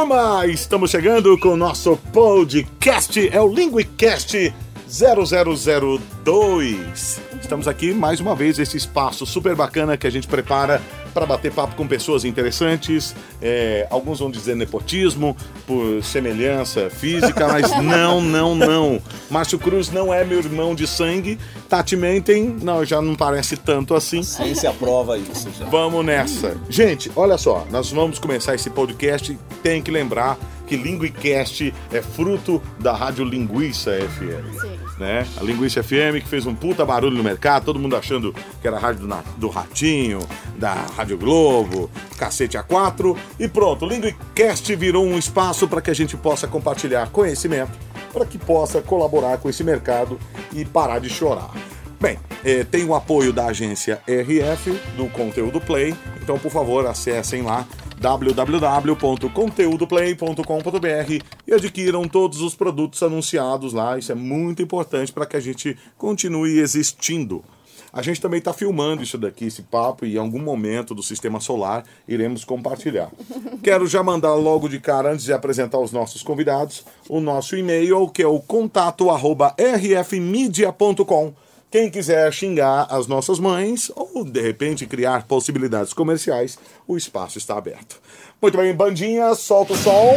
Turma! Estamos chegando com o nosso podcast, é o Linguicast 0002. Estamos aqui mais uma vez, esse espaço super bacana que a gente prepara para bater papo com pessoas interessantes. É, alguns vão dizer nepotismo por semelhança física, mas não, não, não. Márcio Cruz não é meu irmão de sangue. Tati Mentem, não, já não parece tanto assim. Ciência aprova isso já. Vamos nessa. Gente, olha só, nós vamos começar esse podcast. Tem que lembrar que Linguicast é fruto da Rádio Linguiça FM. Sim. Né? A Linguiça FM que fez um puta barulho no mercado, todo mundo achando que era a rádio do, do Ratinho, da Rádio Globo, cacete A4 e pronto. O Linguicast virou um espaço para que a gente possa compartilhar conhecimento, para que possa colaborar com esse mercado e parar de chorar. Bem, eh, tem o apoio da agência RF, do Conteúdo Play, então por favor acessem lá www.conteúdoplay.com.br e adquiram todos os produtos anunciados lá. Isso é muito importante para que a gente continue existindo. A gente também está filmando isso daqui, esse papo, e em algum momento do sistema solar iremos compartilhar. Quero já mandar logo de cara, antes de apresentar os nossos convidados, o nosso e-mail, que é o contato arroba rfmedia.com. Quem quiser xingar as nossas mães ou de repente criar possibilidades comerciais, o espaço está aberto. Muito bem, bandinha, solta o som.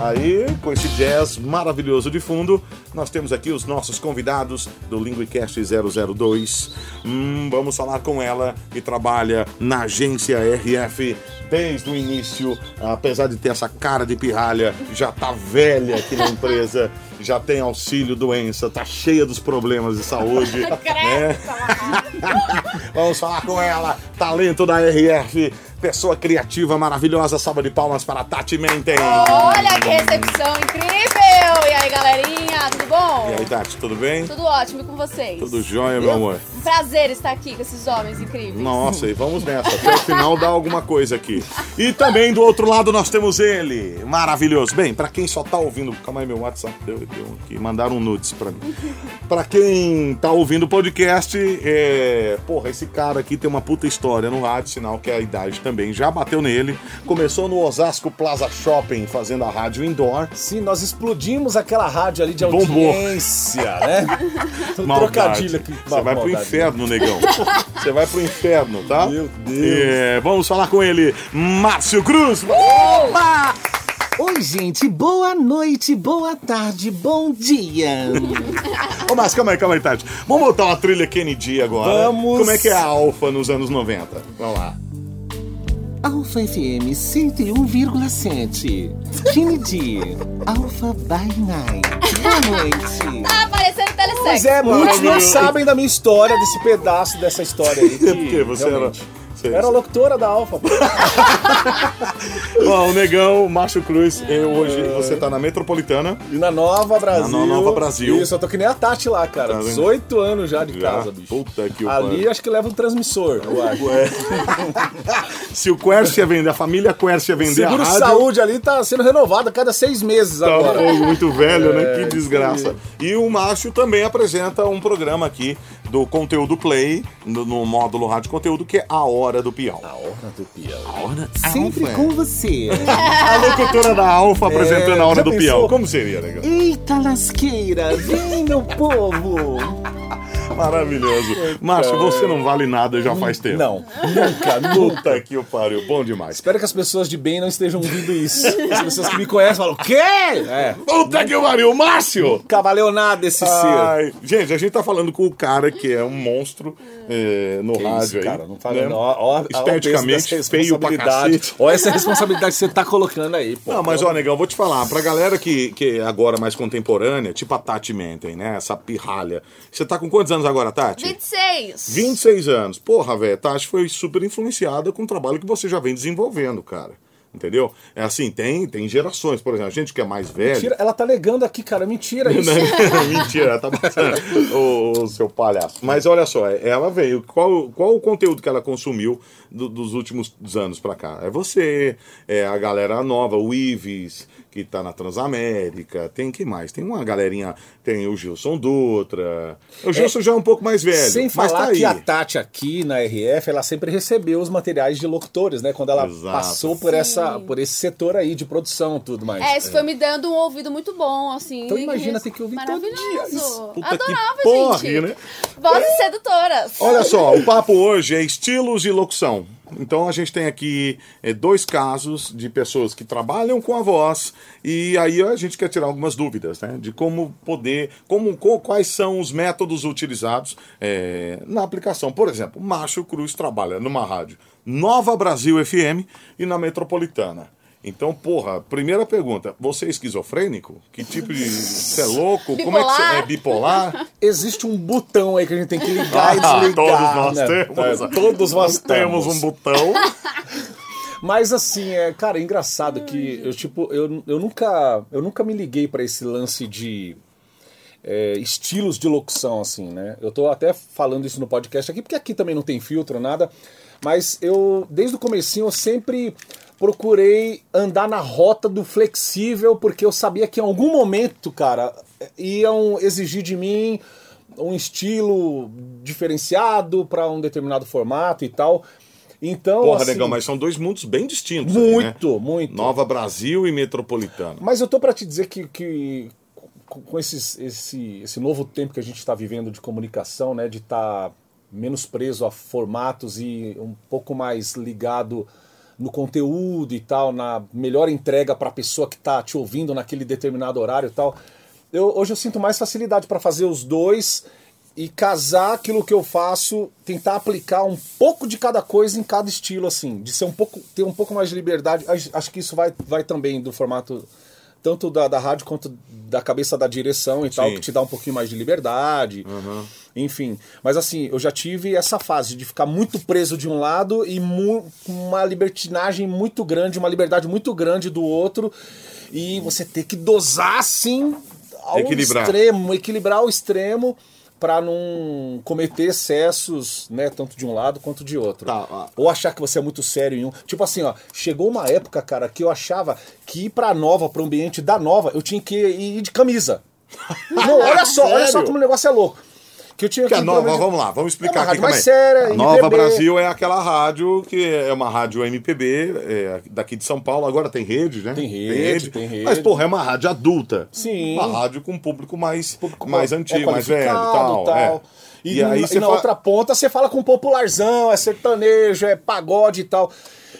Aí, com esse jazz maravilhoso de fundo, nós temos aqui os nossos convidados do Linguicast 002. Hum, vamos falar com ela que trabalha na agência RF desde o início, apesar de ter essa cara de pirralha, já tá velha aqui na empresa, já tem auxílio doença, tá cheia dos problemas de saúde. né? Vamos falar com ela, talento da RF, pessoa criativa, maravilhosa. Salva de palmas para Tati Menten. Olha que recepção incrível! E aí, galerinha, tudo bom? E aí, Tati, tudo bem? Tudo ótimo e com vocês? Tudo jóia, meu amor? Um prazer estar aqui com esses homens incríveis. Nossa, e vamos nessa. Até o final dá alguma coisa aqui. E também do outro lado nós temos ele, maravilhoso. Bem, pra quem só tá ouvindo, calma aí, meu WhatsApp deu, deu aqui, mandaram nudes pra mim. Pra quem tá ouvindo o podcast, é, porra, esse cara aqui tem uma puta história no rádio, sinal que a idade também já bateu nele. Começou no Osasco Plaza Shopping fazendo a rádio indoor. Sim, nós explodimos aquela rádio ali de Bombou. audiência, né? Um Maldade. trocadilho aqui. Você vai pro inferno, negão. Você vai pro inferno, tá? Meu Deus. É, vamos falar com ele, Márcio Cruz. Opa! Oi, gente, boa noite, boa tarde, bom dia. Ô, Márcio, calma aí, calma aí, Tati. Vamos botar uma trilha Kennedy agora. Vamos. Como é que é a Alfa nos anos 90? Vamos lá. Alfa FM 101,7. Kennedy, Alfa by Night. Boa noite. Tá parecendo telesexo. Pois é, muitos não sabem da minha história, desse pedaço dessa história aí. que Porque você era. Você- Era a locutora da Alfa. Ó, o negão, o Márcio Cruz, eu, hoje você tá na Metropolitana. E na Nova Brasil. Na Nova Brasil. Isso, eu tô que nem a Tati lá, cara. Tá vendo? 18 anos já de Já. casa, bicho. Puta que o Ali pariu. acho que leva um transmissor, eu acho. Se o Quercia vender, a família Quercia vender Seguro a rádio. saúde ali tá sendo renovado a cada seis meses Tá agora. fogo muito velho, né? É, Que desgraça. E o Márcio também apresenta um programa aqui do Conteúdo Play, no, no módulo Rádio Conteúdo, que é A Hora do Piau. A hora do Piau. A Hora Sempre Alfa. com você. A locutora da Alfa apresentando a Hora já do pensou? Piau. Como seria, legal? Eita lasqueira, vem meu povo. Maravilhoso. Márcio, você não vale nada já faz tempo. Não, nunca, nunca. Que o pariu. Bom demais. Espero que as pessoas de bem não estejam ouvindo isso. As pessoas que me conhecem falam, o quê? É, Puta que o pariu. Márcio! nunca valeu nada esse ser. Ai, gente, a gente tá falando com o cara que é um monstro é, no Que rádio isso, aí. cara, não fala né? não. Ó, ó, ó Esteticamente dessa feio pra cacete. Olha essa responsabilidade que você tá colocando aí, pô. Não, mas ó, negão, vou te falar, pra galera que, que é agora mais contemporânea, tipo a Tati Menten, né? Essa pirralha. Você tá com quantos anos agora, Tati? 26. 26 anos. Porra, velho, Tati foi super influenciada com o trabalho que você já vem desenvolvendo, cara. Entendeu? É assim, tem, tem gerações, por exemplo, a gente que é mais velho. Mentira, ela tá negando aqui, cara. Mentira isso. Mentira, tá passando. ô, ô, seu palhaço. Mas olha só, ela veio. Qual, qual o conteúdo que ela consumiu do- dos últimos anos pra cá? É você, é a galera nova, o Ives, que que tá na Transamérica, tem quem mais? Tem uma galerinha, tem o Gilson Dutra. O Gilson já é um pouco mais velho, Sem mas falar tá aí. que a Tati aqui na RF, ela sempre recebeu os materiais de locutores, né? Quando ela Exato. passou por, essa, por esse setor aí de produção e tudo mais. É, isso foi me dando um ouvido muito bom, assim. Então imagina ter que ouvir todo dia isso. Puta que Adorava, porre, gente. né? Vozes sedutoras. Olha só, o papo hoje é estilos de locução. Então a gente tem aqui eh, dois casos de pessoas que trabalham com a voz e aí a gente quer tirar algumas dúvidas, né? De como poder, como, co- quais são os métodos utilizados eh, na aplicação. Por exemplo, Márcio Cruz trabalha numa rádio Nova Brasil FM e na Metropolitana. Então, porra, primeira pergunta, você é esquizofrênico? Que tipo de. Você é louco? Como é que você é bipolar? Existe um botão aí que a gente tem que ligar e Ah, desligar. todos nós né? temos. É, todos nós Temos um botão. Mas assim, é, cara, é engraçado que eu tipo, eu, eu nunca eu nunca me liguei pra esse lance de é, estilos de locução assim, né? Eu tô até falando isso no podcast aqui porque aqui também não tem filtro nada, mas eu desde o comecinho eu sempre procurei andar na rota do flexível porque eu sabia que em algum momento, cara, iam exigir de mim um estilo diferenciado pra um determinado formato e tal. Então, Porra, assim, negão, mas são dois mundos bem distintos. né? muito, muito. Nova Brasil e Metropolitana. Mas eu tô pra te dizer que, que com esses, esse, esse novo tempo que a gente está vivendo de comunicação, né, de estar menos preso a formatos e um pouco mais ligado no conteúdo e tal, na melhor entrega para a pessoa que está te ouvindo naquele determinado horário e tal. Eu, hoje eu sinto mais facilidade para fazer os dois e casar aquilo que eu faço, tentar aplicar um pouco de cada coisa em cada estilo, assim, de ser um pouco, ter um pouco mais de liberdade. Acho que isso vai, vai também do formato tanto da, da rádio quanto da cabeça da direção e tal, Sim. que te dá um pouquinho mais de liberdade. Enfim. Mas assim, eu já tive essa fase de ficar muito preso de um lado e uma libertinagem muito grande, uma liberdade muito grande do outro. E você ter que dosar assim ao Equilibrar. extremo, equilibrar ao extremo para não cometer excessos, né, tanto de um lado quanto de outro. Tá. Ou achar que você é muito sério em um. Tipo assim, ó, chegou uma época, cara, que eu achava que ir pra nova, pro ambiente da nova, eu tinha que ir de camisa. Não, olha só, olha só Sério? como o negócio é louco. Que eu tinha Que a que ir nova, vamos lá, vamos É explicar uma aqui como mais é. séria, a Nova MPB. Brasil é aquela rádio que é uma rádio MPB é, daqui de São Paulo. Agora tem rede, né? Tem rede, tem rede. Mas, porra, é uma rádio adulta. Sim. Uma rádio com um público mais, Público mais é antigo, mais velho e tal. é. E, E, aí e na fala- outra ponta você fala com popularzão, é sertanejo, é pagode e tal.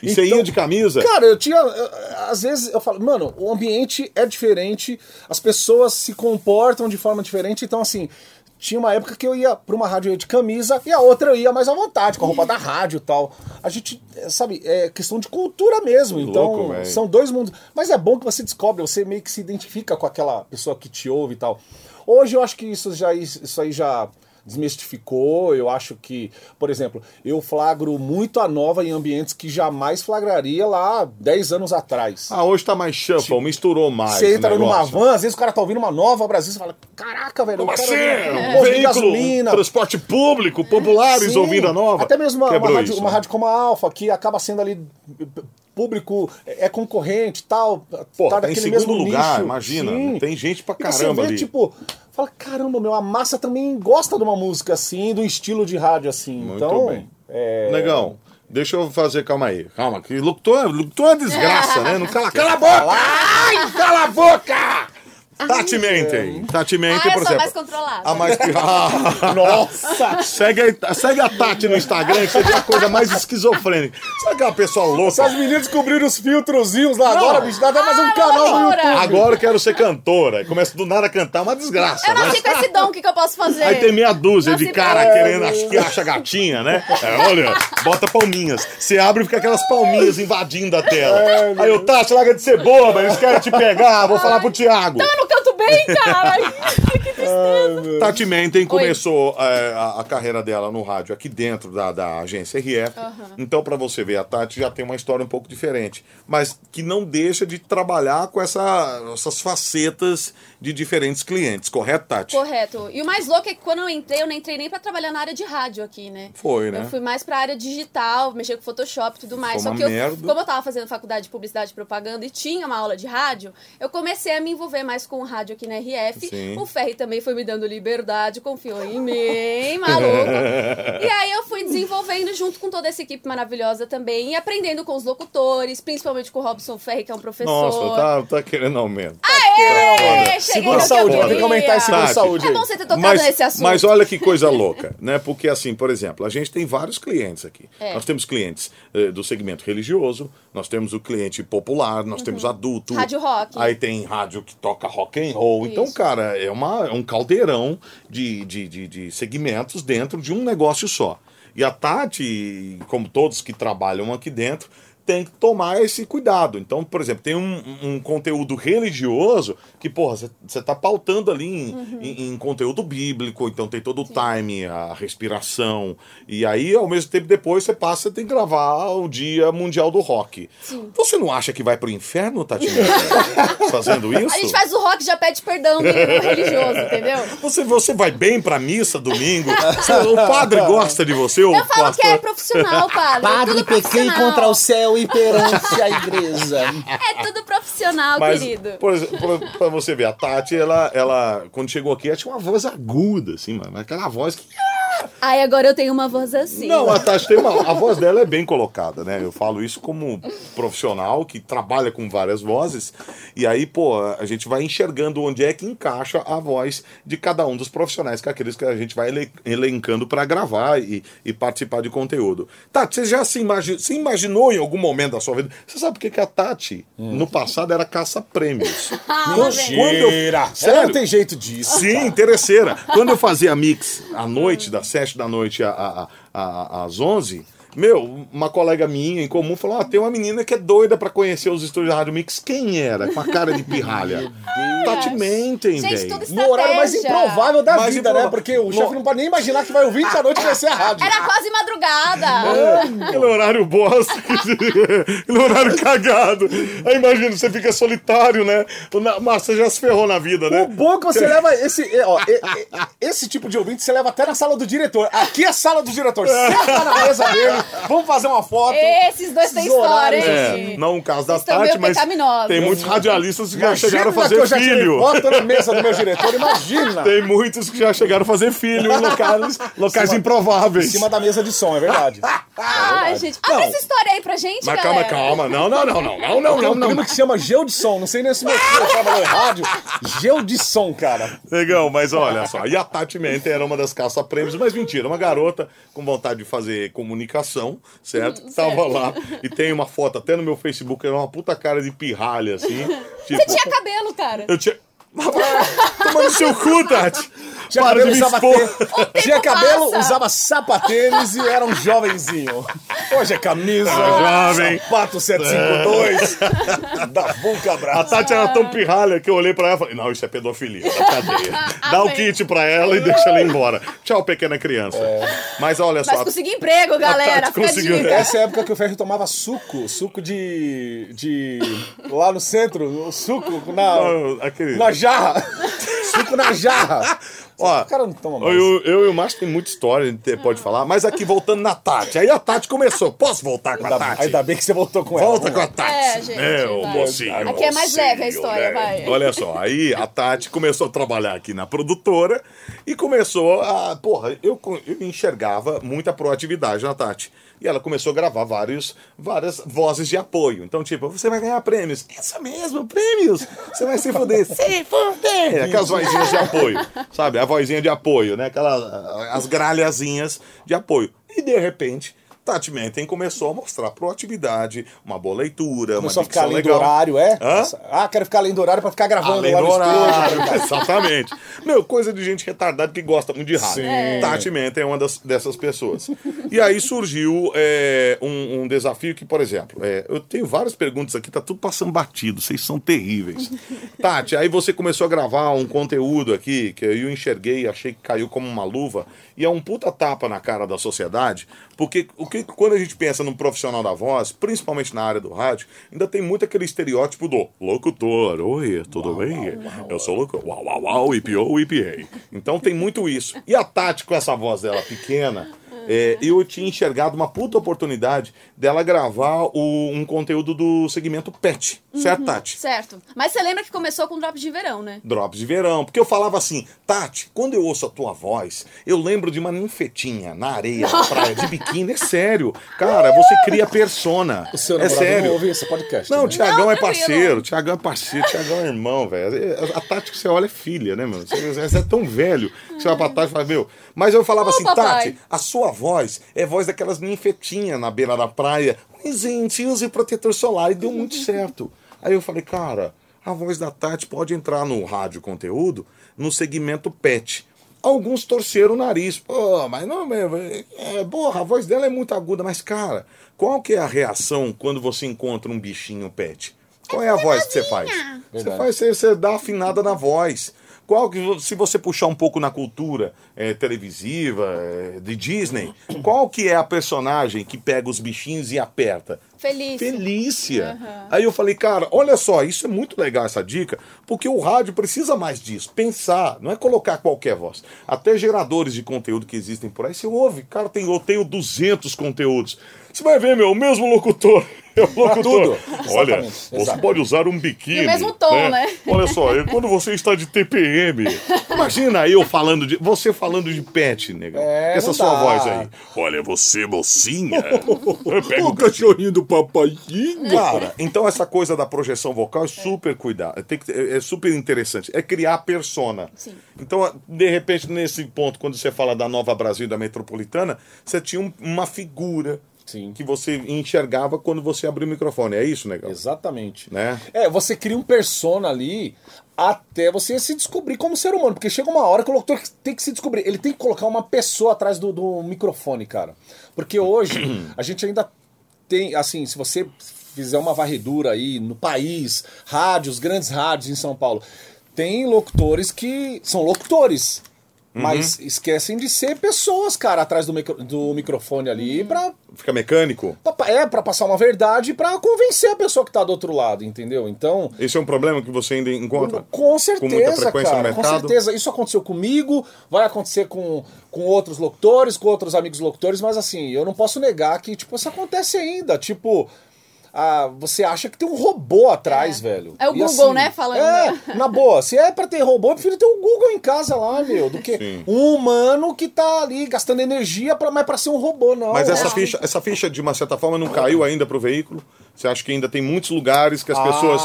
E você ia de camisa? Cara, eu tinha. eu- Às vezes eu falo, mano, o ambiente é diferente, as pessoas se comportam de forma diferente, então assim. Tinha uma época que eu ia pra uma rádio de camisa e a outra eu ia mais à vontade, com a roupa da rádio e tal. A gente, é, sabe, é questão de cultura mesmo. Então, louco, são dois mundos. Mas é bom que você descobre, você meio que se identifica com aquela pessoa que te ouve e tal. Hoje eu acho que isso, já, isso aí já desmistificou. Eu acho que, por exemplo, eu flagro muito a nova em ambientes que jamais flagraria lá 10 anos atrás. Ah, hoje tá mais shuffle, misturou mais. Você entra o numa van, às vezes o cara tá ouvindo uma nova Brasil, você fala, caraca, velho, Como assim? Um veículo, gasolina. transporte público, populares Sim, ouvindo a nova. Até mesmo uma, uma rádio, isso, uma né? rádio como a Alfa, que acaba sendo ali público, é concorrente e tal. Pô, tá tá em segundo lugar, nicho. imagina. Sim. Tem gente pra E você caramba vê, ali. tipo, fala, caramba, meu, a massa também gosta de uma música assim, do estilo de rádio assim. Muito então, bem. é... Negão, deixa eu fazer, calma aí. Calma, que locutor, locutor é desgraça, né? Não cala, cala a boca! Ai, cala a boca! Tati Menten. Tati Menten, Ah, por exemplo. mais controlada. A mais... Ah, Nossa! segue, a- segue a Tati no Instagram, que você vê a coisa mais esquizofrênica. Sabe aquela pessoa louca? Essas meninas descobriram os filtrozinhos lá agora, bicho, dá até fazer um Ah, canal no. YouTube. Agora eu quero ser cantora. Começa do nada a cantar, uma desgraça. Eu né? nasci com esse dom, o que, que eu posso fazer? Aí tem meia dúzia Nasci de cara querendo, acho que acha gatinha, né? É, olha, bota palminhas. Você abre e fica aquelas palminhas invadindo a tela. Aí o Tati, larga de ser boba, eles querem te pegar, vou falar pro Thiago. Eu não canto bem, cara. que estressa. Tati Menten começou é, a, a carreira dela no rádio aqui dentro da, da agência RF. Então, pra você ver, a Tati já tem uma história um pouco diferente. Mas que não deixa de trabalhar com essa, essas facetas de diferentes clientes, correto, Tati? Correto. E o mais louco é que quando eu entrei, eu não entrei nem pra trabalhar na área de rádio aqui, né? Foi, né? Eu fui mais pra área digital, mexer com Photoshop e tudo mais. Foi Só que eu, merda. como eu tava fazendo faculdade de publicidade e propaganda e tinha uma aula de rádio, eu comecei a me envolver mais com o rádio aqui na RF. Sim. O Ferri também foi me dando liberdade, confiou em mim, maluco. e aí eu fui desenvolvendo junto com toda essa equipe maravilhosa também e aprendendo com os locutores, principalmente com o Robson Ferri, que é um professor. Nossa, tá, tá querendo aumento. Aê, cheguei Segura no que eu saúde, tem que aumentar segura Tati. saúde É bom você ter tocado mas, nesse assunto. mas olha que coisa louca, né? Porque assim, por exemplo, a gente tem vários clientes aqui. É. Nós temos clientes eh, do segmento religioso, nós temos o cliente popular, nós temos adulto. Uhum. Rádio rock. Aí tem rádio que toca rock and roll. Então, Isso. cara, é, uma, é um caldeirão de, de, de, de segmentos dentro de um negócio só. E a Tati, como todos que trabalham aqui dentro, tem que tomar esse cuidado. Então, por exemplo, tem um, um conteúdo religioso que, porra, você tá pautando ali em, Uhum. em- em conteúdo bíblico, então tem todo o time, a respiração. E aí, ao mesmo tempo, depois você passa, você tem que gravar o Dia Mundial do Rock. Você não acha que vai pro inferno, Tati? fazendo isso? A gente faz o rock e já pede perdão religioso, entendeu? Você, você vai bem pra missa domingo? O padre gosta de você? o Eu falo que pastor? é profissional, padre. é Padre, pequei profissional. contra o céu e perante a igreja. É tudo profissional, Mas, querido. por exemplo, você ver, a Tati, ela, ela, quando chegou aqui, ela tinha uma voz aguda, assim, mano. Aquela voz que. Ai, agora eu tenho uma voz assim. Não, a Tati tem uma. A voz dela é bem colocada, né? Eu falo isso como profissional que trabalha com várias vozes. E aí, pô, a gente vai enxergando onde é que encaixa a voz de cada um dos profissionais, que é aqueles que a gente vai ele- elencando para gravar e, e participar de conteúdo. Tati, você já se, imagi se imaginou em algum momento da sua vida? Você sabe por que, que a Tati, no passado, era caça-prêmios? Ah, quando eu- Mentira! Ela Sério? não tem jeito disso. Sim, interesseira. Quando eu fazia mix à noite, das 7 da noite às 11, meu, uma colega minha em comum falou: ah, tem uma menina que é doida pra conhecer os estúdios da Rádio Mix. Quem era? Com a cara de pirralha. Tati mentem, Gente, velho. No horário mais improvável da Mais vida, né? Porque o No- chefe não pode nem imaginar que vai ouvir 20 da noite e vai ser a rádio. Era quase madrugada. Aquele horário bosta, aquele horário cagado. Aí imagina, você fica solitário, né? Mas você já se ferrou na vida, né? O bom é que você leva esse, é, ó, esse tipo de ouvinte, você leva até na sala do diretor. Aqui é a sala do diretor. Senta na mesa dele, vamos fazer uma foto. Esses dois têm história, hein? É, não o caso da Tati, mas tem muitos radialistas que já chegaram a que eu fazer já tirei filho. foto na mesa do meu diretor, imagina. Tem muitos que já chegaram a fazer filho em locais, locais improváveis. Em cima da mesa de som, é verdade. Ai, gente. Abre Não. essa história aí pra gente, Mas calma, galera. calma. Não, não, não, não, não, não, Tem não, um não. primo que se chama Geu de Som, não sei nem se meu filho trabalhou em rádio. Geu de Som, cara. Legal, mas olha só. E a Tati Menta era uma das caça-prêmios, mas mentira, uma garota com vontade de fazer comunicação, certo? Tava lá e tem uma foto até no meu Facebook, era uma puta cara de pirralha, assim. Tipo, Você tinha cabelo, cara. eu tinha. Tomando seu cu, Tati! Tinha Para cabelo, usava te- Tinha cabelo, usava sapatênis e era um jovenzinho. Hoje é camisa, Ah, jovem. sapato 752, da Vulca A. Tati era tão pirralha que eu olhei pra ela e falei: Não, isso é pedofilia, da cadeia. Dá o kit pra ela e deixa ela ir embora. Tchau, pequena criança. Mas olha só. Mas consegui emprego, galera. Conseguiu. dica. Essa é a época que o Ferro tomava suco, suco de. de. lá no centro, o suco na. Ah, aquele- na jarra. suco na jarra. Ó, O cara não toma mais. Eu, eu e o Márcio tem muita história, a gente pode falar, mas aqui voltando na Tati. Aí a Tati começou. Posso voltar com a Tati? ainda bem que você voltou com ela. Volta com a. Tati. É, gente, Meu vai. mocinho. Aqui é mais leve a história, vai. Olha só, aí a Tati começou a trabalhar aqui na produtora e começou a. Porra, eu, eu enxergava muita proatividade na Tati. E ela começou a gravar vários, várias vozes de apoio. Então, tipo, você vai ganhar prêmios. Isso mesmo, prêmios! Você vai se fuder. se fuder! Aquelas vozinhas de apoio, sabe? A vozinha de apoio, né? Aquelas, as gralhazinhas de apoio. E de repente, Tati Menten começou a mostrar proatividade, uma boa leitura, Começou a uma ficar dicção além do legal. horário, é? Hã? Ah, quero ficar além do horário pra ficar gravando Além do horário, estúdio. exatamente. Meu, coisa de gente retardada que gosta muito de rádio. Sim. Tati Menta é uma das- dessas pessoas. E aí surgiu é, um, um desafio que, por exemplo, é, eu tenho várias perguntas aqui, tá tudo passando batido, vocês são terríveis. Tati, aí você começou a gravar um conteúdo aqui que eu enxerguei, achei que caiu como uma luva, e é um puta tapa na cara da sociedade, porque o que, quando a gente pensa num profissional da voz, principalmente na área do rádio, ainda tem muito aquele estereótipo do locutor. Oi, tudo bem? Eu sou locutor. Uau, uau, uau, IPO, IPA. Então tem muito isso. E a Tati, com essa voz dela pequena, é, eu tinha enxergado uma puta oportunidade dela gravar o- um conteúdo do segmento PET. Certo, Tati? Certo. Mas você lembra que começou com Drops de Verão, né? Drops de verão. Porque eu falava assim, Tati, quando eu ouço a tua voz, eu lembro de uma ninfetinha na areia da praia de biquíni. É sério. Cara, você cria persona. O seu é sério. não ouve esse podcast. Não, o né? Tiagão Não, é tranquilo. parceiro, o Tiagão é parceiro, o Tiagão é irmão, velho. A Tati que você olha é filha, né, meu? Você, você é tão velho que você vai pra Tati e fala, meu. Mas eu falava Ô, assim, papai. Tati, a sua voz é voz daquelas ninfetinhas na beira da praia. Mas, gente, use protetor solar e deu muito certo. Aí eu falei, cara, a voz da Tati pode entrar no rádio conteúdo no segmento pet. Alguns torceram o nariz. Pô, mas não, é, porra, a voz dela é muito aguda. Mas, cara, qual que é a reação quando você encontra um bichinho pet? Qual é a voz que você faz? Você faz, você, você dá afinada na voz. Qual que, se você puxar um pouco na cultura eh, televisiva, eh, de Disney, qual que é a personagem que pega os bichinhos e aperta? Feliz. Felícia. Aham. Aí eu falei, cara, olha só, isso é muito legal essa dica, porque o rádio precisa mais disso, pensar, não é colocar qualquer voz. Até geradores de conteúdo que existem por aí, você ouve, cara, tem, eu tenho 200 conteúdos. Você vai ver, meu, o mesmo locutor. É o locutor. tudo. Olha, Exatamente, você exato. pode usar um biquíni. E o mesmo tom, né? Olha só, é quando você está de TPM. Imagina eu falando de. Você falando de pet, negão. É, Essa sua dá. voz aí. Olha, você, mocinha. Pega O cachorrinho do papaizinho. Cara, então essa coisa da projeção vocal é super que, ter- é super interessante. É criar persona. Sim. Então, de repente, nesse ponto, quando você fala da Nova Brasil e da Metropolitana, você tinha um- uma figura Sim. que você enxergava quando você abriu o microfone. É isso, negão? Exatamente. Né? É, você cria um persona ali até você se descobrir como ser humano. Porque chega uma hora que o locutor tem que se descobrir. Ele tem que colocar uma pessoa atrás do, do microfone, cara. Porque hoje a gente ainda tem, assim, se você fizer uma varredura aí no país, rádios, grandes rádios em São Paulo, tem locutores que são locutores. Mas esquecem de ser pessoas, cara, atrás do, micro- do microfone ali pra Fica mecânico. Pra- É, pra passar uma verdade pra convencer a pessoa que tá do outro lado, entendeu? Então, Esse é um problema que você ainda encontra? com certeza, muita frequência cara. no Com mercado? certeza. Isso aconteceu comigo, vai acontecer com, com outros locutores, com outros amigos locutores, mas assim, eu não posso negar que, tipo, isso acontece ainda. Tipo, ah, você acha que tem um robô atrás, velho. É o E Google, né, falando, É, né? na boa. Se é pra ter robô, eu prefiro ter um Google em casa lá, meu, do que Sim. um humano que tá ali gastando energia, pra, mas pra ser um robô, não. Mas essa Não. ficha, essa ficha, de uma certa forma, não caiu ainda pro veículo? Você acha que ainda tem muitos lugares que as Ah. pessoas,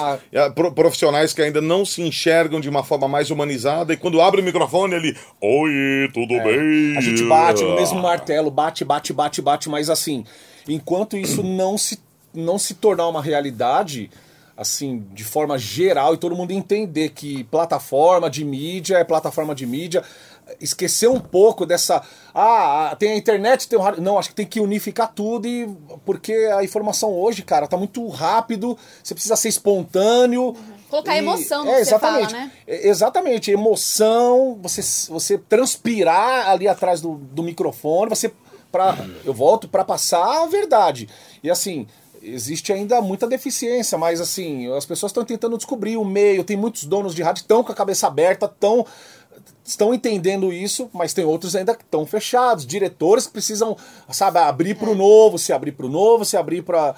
pro- profissionais que ainda não se enxergam de uma forma mais humanizada e quando abre o microfone ele, oi, tudo bem? É. A gente bate no mesmo martelo, bate, bate, bate, bate, mas assim, enquanto isso não se, não se tornar uma realidade, assim, de forma geral, e todo mundo entender que plataforma de mídia é plataforma de mídia, esquecer um pouco dessa. Ah, tem a internet, tem o rádio. Não, acho que tem que unificar tudo, e porque a informação hoje, cara, tá muito rápido, você precisa ser espontâneo. Colocar E- emoção no é, que você fala, exatamente. né? É, Exatamente, emoção, você, você transpirar ali atrás do, do microfone, você para eu volto para passar a verdade. E assim, existe ainda muita deficiência, mas assim, as pessoas estão tentando descobrir o meio, tem muitos donos de rádio que estão com a cabeça aberta, estão estão entendendo isso, mas tem outros ainda que estão fechados, diretores que precisam, sabe, abrir para o novo, se abrir para o novo, se abrir para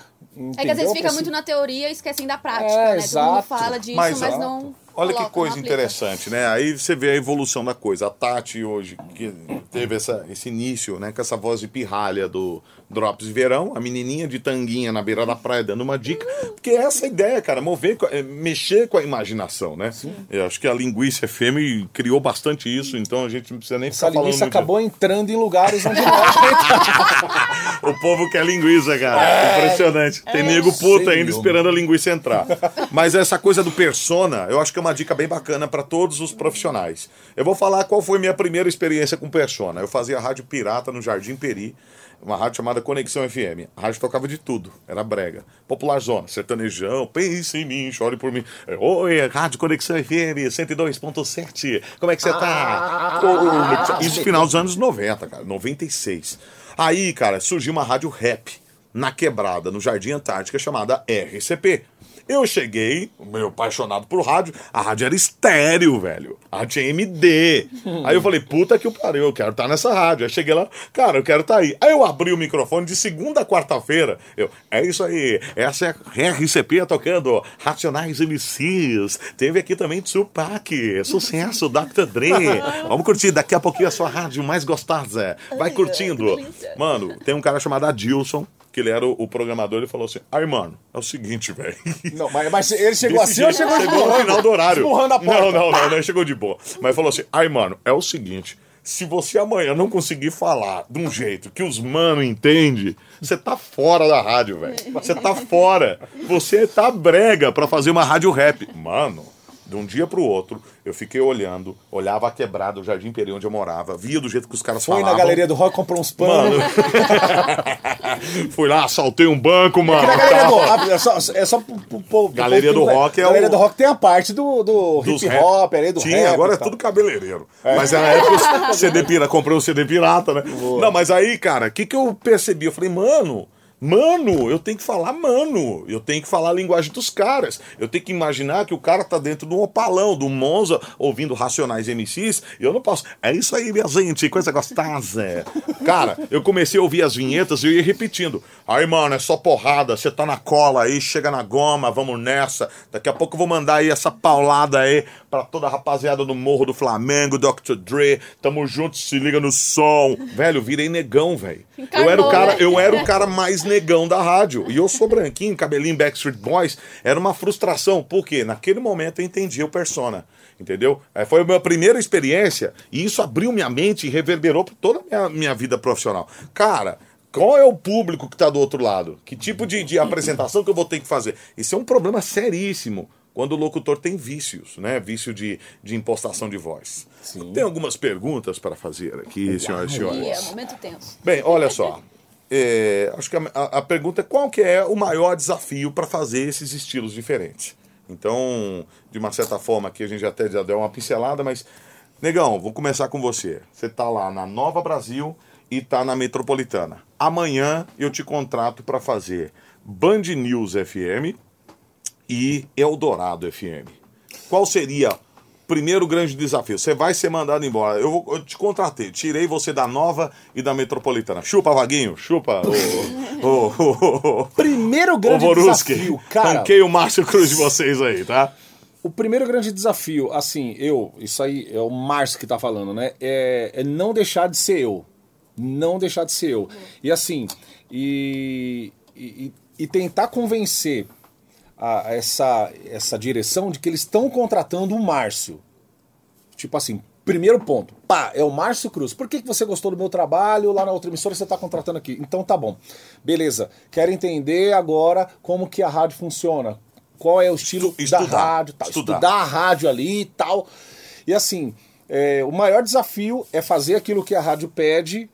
É que às vezes fica muito na teoria e esquecem da prática, É, né? Todo mundo exato. fala disso, Mas, mas, não. Olha coloca, que coisa interessante, né? Aí você vê a evolução da coisa. A Tati hoje, que teve essa, esse início, né? Com essa voz de pirralha do, Drops de verão, a menininha de tanguinha na beira da praia dando uma dica. Porque é essa ideia, cara, mover, é, mexer com a imaginação, né? Eu acho que a Linguiça FM criou bastante isso, então a gente não precisa nem Essa ficar falando linguiça acabou entrando em lugares onde não é. O povo quer linguiça, cara. Impressionante. Tem nego puta ainda esperando a linguiça entrar. Mas essa coisa do persona, eu acho que é uma dica bem bacana para todos os profissionais. Eu vou falar qual foi minha primeira experiência com persona. Eu fazia rádio pirata no Jardim Peri, uma rádio chamada Conexão FM. A rádio tocava de tudo, era brega. Popular Zona, sertanejão, pense em mim, chore por mim. Oi, Rádio Conexão FM 102.7. Como é que você tá? Ô, Isso final dos anos 90, cara, 96. Aí, cara, surgiu uma rádio rap na quebrada, no Jardim Antártica, chamada RCP. Eu cheguei, meu apaixonado por rádio, a rádio era estéreo, velho. A rádio tinha MD. Aí eu falei, puta que pariu, eu quero estar nessa rádio. Aí cheguei lá, cara, eu quero estar aí. Aí eu abri o microfone de segunda a quarta-feira. Eu, é isso aí, essa é a RCP tocando Racionais MCs. Teve aqui também Tupac, sucesso, Dr. Dre. Vamos curtir daqui a pouquinho a sua rádio mais gostosa. Vai Ai, curtindo. Mano, tem um cara chamado Adilson, que ele era o, o programador, ele falou assim: Ai, mano, é o seguinte, velho. Não, mas, mas ele chegou Desse assim ou jeito, chegou chegou no final do horário. Esmurrando a porta. Não, não, não, não, chegou de boa. Mas falou assim: ai, mano, é o seguinte. Se você amanhã não conseguir falar de um jeito que os mano entende, você tá fora da rádio, velho. Você tá fora. Você tá brega pra fazer uma rádio rap. Mano, de um dia pro outro, eu fiquei olhando, olhava a quebrada, o Jardim Peri onde eu morava, via do jeito que os caras Foi falavam. na galeria do rock, comprou uns panos. Mano. Fui lá, assaltei um banco, mano. Na galeria do rock, é só, é só pro, pro Galeria povo do rock é Galeria o- do rock tem a parte do, do hip hop, ali, do Tinha, agora é tudo cabeleireiro. Mas na época, o CD pirata, comprei um CD pirata, né? Não, mas aí, cara, o que, que eu percebi? Eu falei, mano. Mano, eu tenho que falar mano. Eu tenho que falar a linguagem dos caras. Eu tenho que imaginar que o cara tá dentro de um opalão, do Monza, ouvindo Racionais MCs. E eu não posso. É isso aí, minha gente, coisa gostosa. Cara, eu comecei a ouvir as vinhetas e eu ia repetindo. Aí, mano, é só porrada. Você tá na cola aí, chega na goma, vamos nessa. Daqui a pouco eu vou mandar aí essa paulada aí pra toda a rapaziada do Morro do Flamengo, Dr. Dre. Tamo junto, se liga no som. Velho, virei negão, velho. Eu era o cara, né? eu era o cara mais negão da rádio. E eu sou branquinho, cabelinho Backstreet Boys. Era uma frustração. Por quê? Naquele momento eu entendi o persona. Entendeu? É, Foi a minha primeira experiência e isso abriu minha mente e reverberou por toda a minha, minha vida profissional. Cara, qual é o público que está do outro lado? Que tipo de, de apresentação que eu vou ter que fazer? Isso é um problema seríssimo quando o locutor tem vícios, né? Vício de, de impostação de voz. Tem algumas perguntas para fazer aqui, senhoras e Ih, é senhores. momento tenso. Bem, olha só. É, acho que a, a- pergunta é qual que é o maior desafio para fazer esses estilos diferentes. Então, de uma certa forma, aqui a gente até já deu uma pincelada, mas, negão, vou começar com você. Você tá lá na Nova Brasil e tá na Metropolitana. Amanhã eu te contrato para fazer Band News FM e Eldorado FM. Qual seria primeiro grande desafio? Você vai ser mandado embora. Eu, vou- eu te contratei, tirei você da Nova e da Metropolitana. Chupa, Vaguinho, chupa. O, o, o, o, Primeiro grande desafio, cara. Ranquei o Márcio Cruz de vocês aí, tá? O primeiro grande desafio, assim, eu, isso aí é o Márcio que tá falando, né? É, é não deixar de ser eu. Não deixar de ser eu. E assim, e, e, e tentar convencer a, a essa, essa direção de que eles estão contratando o Márcio. Tipo assim, primeiro ponto, pá, é o Márcio Cruz. Por que, que você gostou do meu trabalho lá na outra emissora você está contratando aqui? Então tá bom. Beleza. Quero entender agora como que a rádio funciona. Qual é o estilo Estu- da estudar. rádio, tal. Estudar. Estudar. a rádio ali e tal. E assim, é, o maior desafio é fazer aquilo que a rádio pede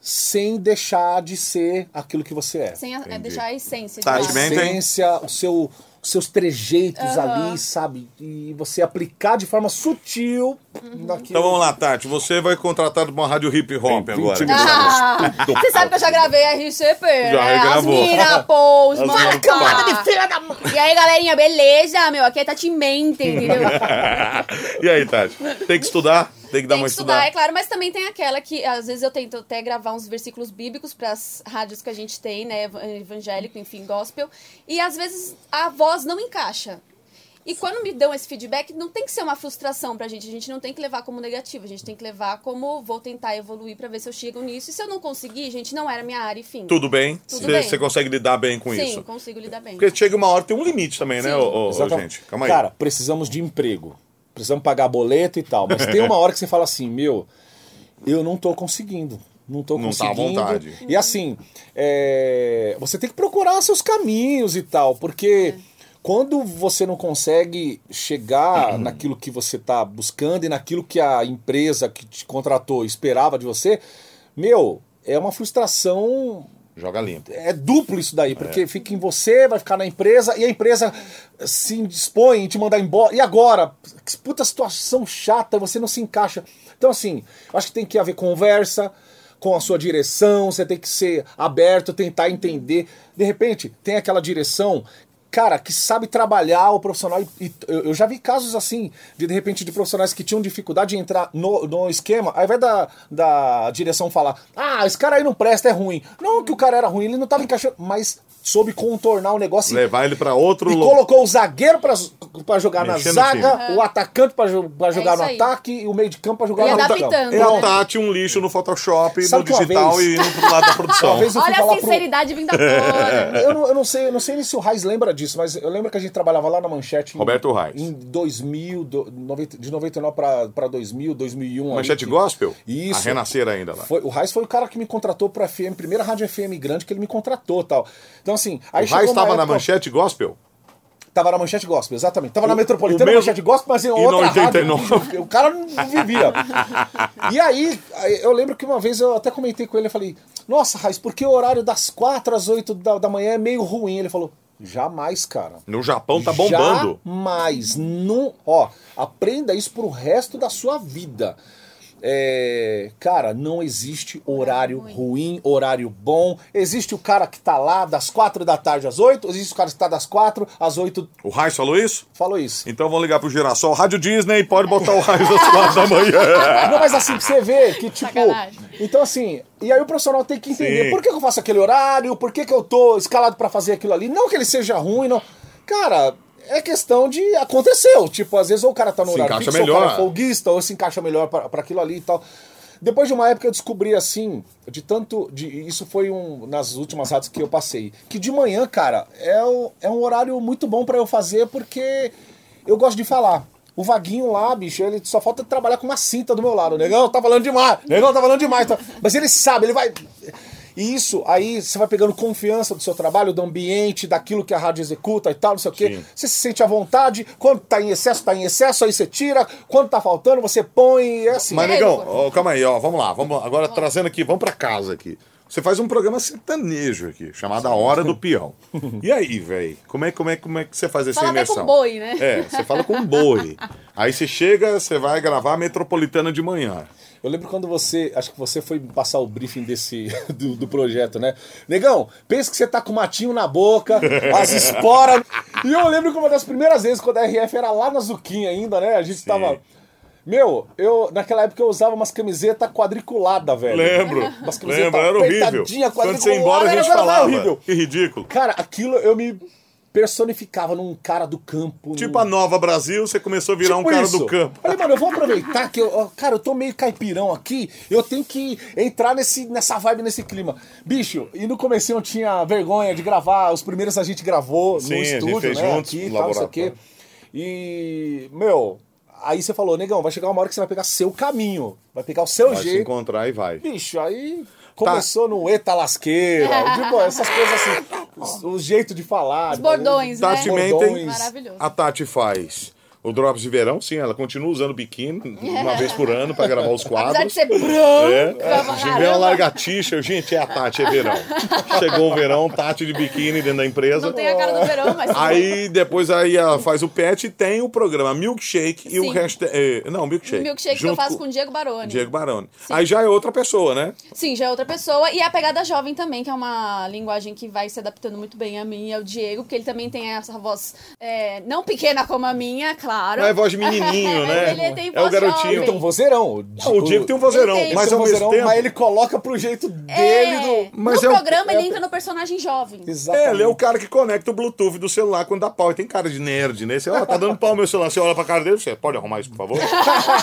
sem deixar de ser aquilo que você é. Sem a- é deixar a essência. de Tá, de tem- essência, o seu, os seus trejeitos ali, sabe? E você aplicar de forma sutil naquilo. Então vamos lá, Tati. Você vai contratado pra uma rádio hip hop Tem agora. 20 minutos. Ah, você sabe que eu já gravei RCP, né? regravou. As mina, pô, os pá. filha da mãe. E aí, galerinha, beleza? Meu, aqui é Tati Mente, entendeu? e aí, Tati? Tem que estudar? Tem que dar Tem uma que estudar, estudada. é claro, mas também tem aquela que às vezes eu tento até gravar uns versículos bíblicos para as rádios que a gente tem, né, ev- evangélico, enfim, gospel, e às vezes a voz não encaixa. E quando me dão esse feedback, não tem que ser uma frustração pra gente. A gente não tem que levar como negativo. A gente tem que levar como vou tentar evoluir pra ver se eu chego nisso. E se eu não conseguir, gente, não era minha área e fim. Tudo bem? Você consegue lidar bem com Sim, isso? consigo lidar bem. Porque chega uma hora, tem um limite também, né, Sim. ô, ô, Exatamente. gente? Calma aí. Cara, precisamos de emprego. Precisamos pagar boleto e tal. Mas tem uma hora que você fala assim, meu, eu não tô conseguindo. Não tô Não tá à conseguindo. vontade. E assim, é, você tem que procurar seus caminhos e tal, porque quando você não consegue chegar naquilo que você tá buscando e naquilo que a empresa que te contratou esperava de você, meu, é uma frustração Joga limpo. é duplo isso daí, porque fica em você, vai ficar na empresa, e a empresa se indispõe em te mandar embora. E agora? Que puta situação chata, você não se encaixa. Então, assim, acho que tem que haver conversa com a sua direção, você tem que ser aberto, tentar entender. De repente, tem aquela direção. Cara, que sabe trabalhar o profissional. E, eu já vi casos assim, de de repente, de profissionais que tinham dificuldade de entrar no, no esquema, ao invés da, da direção falar, ah, esse cara aí não presta, é ruim. Não que o cara era ruim, ele não tava encaixando, mas soube contornar o negócio e Levar ele pra outro e lugar. colocou o zagueiro pra, pra jogar Mexer no na zaga, o atacante pra, jo- pra jogar no É isso aí. ataque e o meio de campo pra jogar E no campo. É O? Tati um lixo no Photoshop, Sabe no digital vez- e pro lado da produção. Olha a pro- sinceridade vindo fora. Eu não, eu não sei, eu não sei nem se o Raiz lembra disso, mas eu lembro que a gente trabalhava lá na Manchete. Roberto Reis. Em 2000, do- 90 de 99 pra, pra 2000, 2001. ali, Manchete que- Gospel? Isso. A renascer ainda lá. Foi, o Raiz foi o cara que me contratou pra FM, primeira rádio FM grande que ele me contratou tal. Então, assim. Aí o uma estava na Manchete Gospel? Tava na Manchete Gospel, exatamente. Tava na Metropolitana, o mesmo- Manchete Gospel, mas em E outra no 89. rádio. O cara não vivia. e aí, eu lembro que uma vez eu até comentei com ele, eu falei, nossa, Raiz, por que o horário das 4 às 8 da, da manhã é meio ruim? Ele falou, jamais, cara. No Japão tá bombando. Jamais. Não, ó, aprenda isso pro resto da sua vida. É, cara, não existe horário ruim. ruim, horário bom. Existe o cara que tá lá das 4 da tarde às 8, existe o cara que tá das 4 às 8. O Raiz falou isso? Falou isso. Então vamos ligar pro Girassol. Rádio Disney, pode botar o Raiz às quatro da manhã. Não, mas assim, pra você ver que, tipo. Sacanagem. Então, assim, e aí o profissional tem que entender Sim. por que, eu faço aquele horário, por que, que eu tô escalado pra fazer aquilo ali. Não que ele seja ruim, não. Cara, é questão de. Aconteceu. Tipo, às vezes ou o cara tá no Se horário encaixa fixo, ou o cara melhor. é folguista, ou se encaixa melhor pra pra aquilo ali e tal. Depois de uma época eu descobri assim, de tanto. De, isso foi um nas últimas rádios que eu passei. Que de manhã, cara, é, o- é um horário muito bom pra eu fazer porque eu gosto de falar. O Vaguinho lá, bicho, ele só falta trabalhar com uma cinta do meu lado. O negão tá falando demais, o negão tá falando demais. tá- Mas ele sabe, ele vai. E isso, aí você vai pegando confiança do seu trabalho, do ambiente, daquilo que a rádio executa e tal, não sei o quê. Sim. Você se sente à vontade. Quando tá em excesso, tá em excesso, aí você tira. Quando tá faltando, você põe. É assim. Mas, E negão, ó, calma aí, ó, vamos lá. Vamos, agora trazendo aqui, vamos pra casa aqui. Você faz um programa sertanejo aqui, chamado A Hora do Peão. E aí, velho? Como é, como, é, como é que você faz essa Fala imersão? com boi, né? É, você fala com boi. Aí você chega, você vai gravar a Metropolitana de manhã. Eu lembro quando você. Acho que você foi passar o briefing desse, do, do projeto, né? Negão, pensa que você tá com o matinho na boca, as esporas. E eu lembro que uma das primeiras vezes, quando a RF era lá na Zuquinha ainda, né? A gente Sim. tava. Meu, eu naquela época eu usava umas camisetas quadriculadas, velho. Lembro. Umas camisetas Lembro, era horrível. Quando você ia embora, a gente falava. horrível. Que ridículo. Cara, aquilo eu me personificava num cara do campo. Tipo num... a Nova Brasil, você começou a virar Tipo um cara isso. do campo. Falei, mano, eu vou aproveitar que eu, cara, eu tô meio caipirão aqui, eu tenho que entrar nesse, nessa vibe, nesse clima. Bicho, e no começo eu tinha vergonha de gravar, os primeiros a gente gravou Sim, no estúdio, né, juntos, aqui, tal, não sei o quê. laboratório. E, meu, aí você falou, negão, vai chegar uma hora que você vai pegar seu caminho, vai pegar o seu Vai se jeito. encontrar e vai. Bicho, aí começou no eta lasqueira, tipo, essas coisas assim, o, jeito de falar. Os bordões, né? Tati Bordões. Mentem, Maravilhoso. a Tati faz o Drops de Verão, sim, ela continua usando biquíni uma vez por ano pra gravar os quadros. Apesar de ser branco, É, pra a gente caramba, uma largatixa, gente, é a Tati, é verão. Chegou o verão, Tati de biquíni dentro da empresa. não tem a cara do verão, mas... Aí depois aí ela faz o pet e tem o programa Milkshake e o Sim. hashtag. eh, Não, Milkshake. Milkshake que eu faço com o Diego Baroni. Diego Baroni. Aí já é outra pessoa, né? Sim, já é outra pessoa. E a pegada jovem também, que é uma linguagem que vai se adaptando muito bem a mim e ao Diego, porque ele também tem essa voz é, não pequena como a minha, Claro. Não é voz de menininho, né? Ele tem é o garotinho. Ele tem um vozeirão. O Diego tem um vozeirão, Ele tem. mas um vozeirão, tempo... mas ele coloca pro jeito dele É, do. Mas no é o- programa é- ele entra no personagem jovem. Exatamente. É, ele é o cara que conecta o Bluetooth do celular quando dá pau. E tem cara de nerd, né? Você, ó, tá dando pau no meu celular. Você olha pra cara dele, você pode arrumar isso, por favor?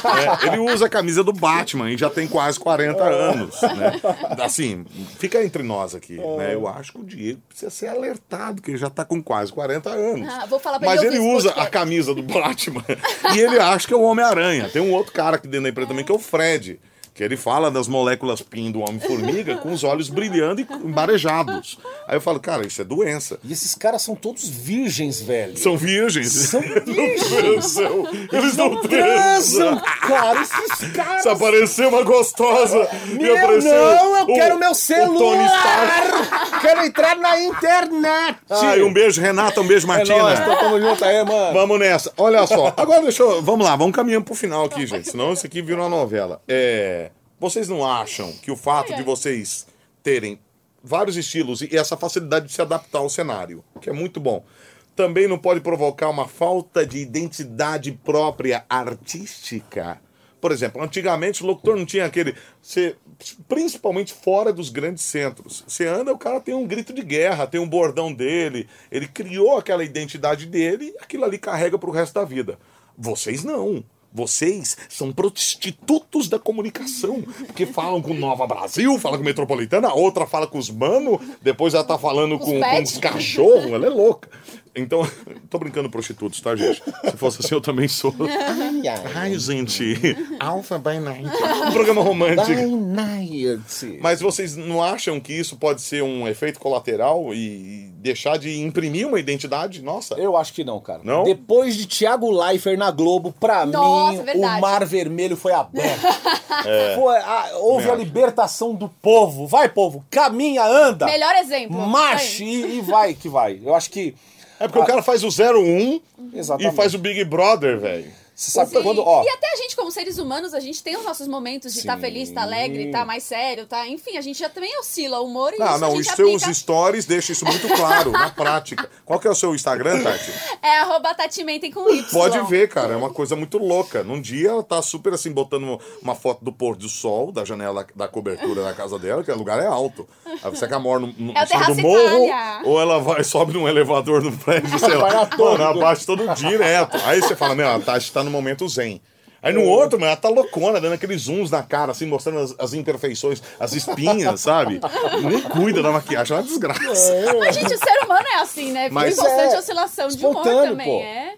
É, ele usa a camisa do Batman e já tem quase 40 anos, né? Assim, fica entre nós aqui, né? Eu acho que o Diego precisa ser alertado, que ele já tá com quase 40 anos. Ah, vou falar pra Mas ele ele usa a camisa do Batman e ele acha que é o Homem-Aranha. Tem um outro cara aqui dentro da empresa também que é o Fred. Que ele fala das moléculas PIN do Homem-Formiga com os olhos brilhando e marejados. Aí eu falo, cara, isso é doença. E esses caras são todos virgens, velho. São virgens. São virgens. transam. Eles não Transam, transam. cara. Esses caras. Se aparecer uma gostosa e Meu, aparecer não, eu o- quero meu o Tony Stark. celular! Quero entrar na internet! Ai, um beijo, Renata, um beijo, É Martina. nóis, então tamo junto aí, mano. Vamos nessa. Olha só. Agora deixa eu. Vamos lá, vamos caminhando pro final aqui, gente. Senão isso aqui vira uma novela. É, vocês não acham que o fato de vocês terem vários estilos e essa facilidade de se adaptar ao cenário, que é muito bom, também não pode provocar uma falta de identidade própria artística? Por exemplo, antigamente o locutor não tinha aquele. Você, principalmente fora dos grandes centros. Você anda, o cara tem um grito de guerra, tem um bordão dele. Ele criou aquela identidade dele e aquilo ali carrega pro resto da vida. Vocês não. Vocês são prostitutos da comunicação. Porque falam com Nova Brasil, falam com Metropolitana, a outra fala com os mano, depois ela tá falando Com com, os com pets. os cachorros. Ela é louca. Então, tô brincando prostitutos, tá, gente? Se fosse assim, eu também sou. Ai, ai. Ai, gente. Alpha by Night. Um programa romântico. By night. Mas vocês não acham que isso pode ser um efeito colateral e deixar de imprimir uma identidade? Nossa. Eu acho que não, cara. Não? Depois de Thiago Leifert na Globo, pra Nossa, mim, verdade. o Mar Vermelho foi aberto. Foi, a- houve a libertação do povo. Vai, povo, caminha, anda. Melhor exemplo. Marche e, e vai que vai. Eu acho que. É porque o cara faz o 01 Exatamente. e faz o Big Brother, velho. Você sabe Sim. quando, ó. E até a gente, como seres humanos, a gente tem os nossos momentos de estar Sim. feliz, estar alegre, estar mais sério, tá? Enfim, a gente já também oscila o humor e Não, isso não, os seus aplica. stories deixam isso muito claro, na prática. Qual que é o seu Instagram, Tati? É arroba tatimentem com Y. Pode ver, cara, é uma coisa muito louca. Num dia ela tá super assim, botando uma foto do pôr do sol, da janela da cobertura da casa dela, que o lugar é alto. Aí você quer mora no, no É cima do morro, Itália. ou ela vai, sobe num elevador no prédio, sei lá. Mano, abaixa todo direto. Aí você fala, meu, a Tati tá no momento zen. Aí no outro, mano, ela tá loucona, dando aqueles zooms na cara, assim, mostrando as, as imperfeições, as espinhas, sabe? Nem cuida da maquiagem, é uma desgraça. Mas, gente, o ser humano é assim, né? Mas- Tem bastante É, oscilação de humor também, pô. é.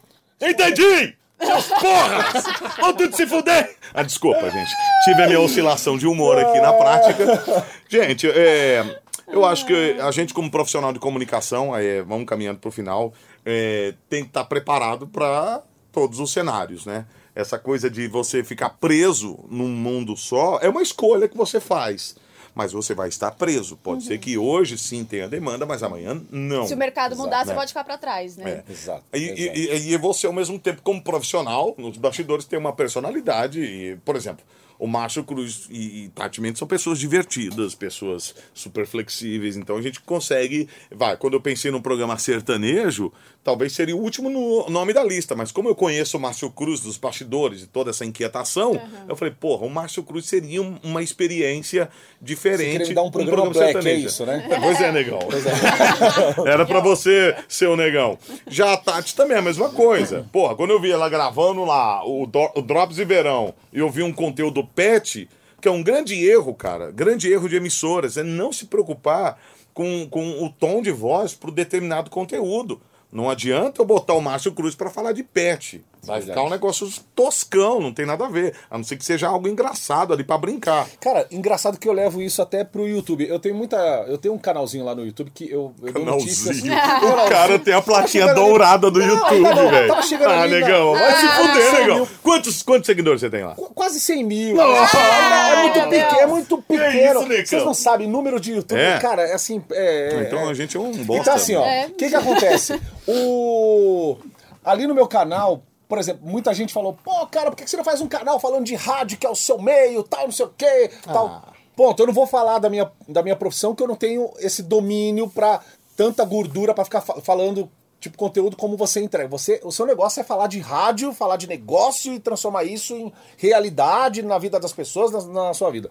Entendi! Seus porras! Vão tudo se fuder! Ah, desculpa, gente. Tive a minha oscilação de humor aqui na prática. Gente, é, eu acho que a gente, como profissional de comunicação, é, vamos caminhando pro final, é, tem que estar preparado para todos os cenários, né? Essa coisa de você ficar preso num mundo só é uma escolha que você faz. Mas você vai estar preso. Pode ser que hoje sim tenha demanda, mas amanhã não. Se o mercado mudar, você né? pode ficar pra trás, né? É. Exato. E, exato. e, e, e você, ao mesmo tempo, como profissional, nos bastidores tem uma personalidade. E, por exemplo, o Márcio Cruz e, e Tati Mendes são pessoas divertidas, pessoas super flexíveis. Então a gente consegue. Vai, quando eu pensei num programa sertanejo, talvez seria o último no nome da lista. Mas como eu conheço o Márcio Cruz dos bastidores e toda essa inquietação, eu falei, porra, o Márcio Cruz seria um- uma experiência diferente. Você dar um num programa black, é isso, né? Pois é, negão. Era pra você ser o negão. Já a Tati também é a mesma coisa. Porra, quando eu vi ela gravando lá o, Do- o Drops de Verão e eu vi um conteúdo pet, que é um grande erro, cara, grande erro de emissoras, é não se preocupar com, com o tom de voz pro determinado conteúdo. Não adianta eu botar o Márcio Cruz pra falar de pet. Vai Verdade. ficar um negócio toscão, não tem nada a ver. A não ser que seja algo engraçado ali pra brincar. Cara, engraçado que eu levo isso até pro YouTube. Eu tenho muita. Eu tenho um canalzinho lá no YouTube que eu, eu. Canalzinho. O cara tem a plaquinha Tá ali. dourada do Não, YouTube, tá velho. tava chegando Ah, ali negão, vai se Ah, fuder, negão. mil. Quantos, quantos seguidores você tem lá? Qu- Quase 100 mil. Nossa! é, muito Ai, pequeno, é muito pequeno. isso, Necão? Vocês não sabem, número de YouTube, É? cara, é assim. É, é- Então é- a gente é um bosta. Então, assim, ó, o É. que que acontece? O... Ali no meu canal, por exemplo, muita gente falou, pô, cara, por que você não faz um canal falando de rádio, que é o seu meio, tal, não sei o quê, tal. Ponto, eu não vou falar da minha, da minha profissão, que eu não tenho esse domínio pra tanta gordura pra ficar fa- falando tipo conteúdo como você entrega. Você, o seu negócio é falar de rádio, falar de negócio e transformar isso em realidade na vida das pessoas, na, na sua vida.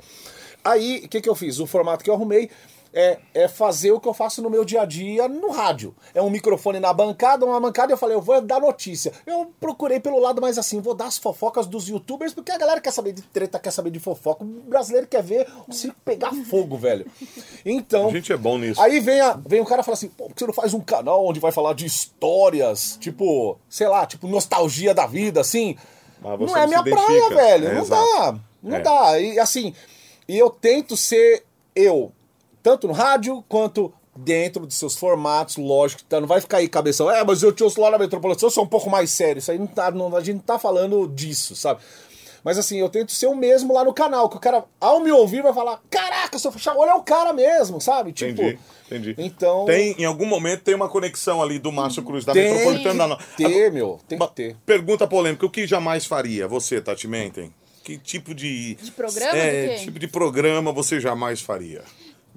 Aí, o que, que eu fiz? O formato que eu arrumei é, é fazer o que eu faço no meu dia a dia no rádio. É um microfone na bancada, uma bancada, eu falei, eu vou dar notícia. Eu procurei pelo lado mais assim, vou dar as fofocas dos youtubers, porque a galera quer saber de treta, quer saber de fofoca. O brasileiro quer ver o circo pegar fogo, velho. Então. A gente é bom nisso. Aí vem, a, vem o cara e fala assim, pô, por que você não faz um canal onde vai falar de histórias, tipo, sei lá, tipo, nostalgia da vida, assim? Não é minha praia, velho. É, não exato. dá. Não É. dá. E assim, e eu tento ser eu, tanto no rádio quanto dentro de seus formatos, lógico, tá, não vai ficar aí cabeção, é, mas eu te ouço lá na Metropolitana, eu sou um pouco mais sério, isso aí não tá, não- a gente não tá falando disso, sabe? Mas assim, eu tento ser o mesmo lá no canal, que o cara, ao me ouvir, vai falar, caraca, seu olha é o cara mesmo, sabe? Tipo, Entendi, entendi. Então... Tem, em algum momento tem uma conexão ali do Márcio Cruz da Tem Metropolitana. Não, não. que ter, meu, tem que ter. Pergunta polêmica: o que jamais faria você, Tati Menten? Que tipo de. De programa, É, tipo de programa você jamais faria?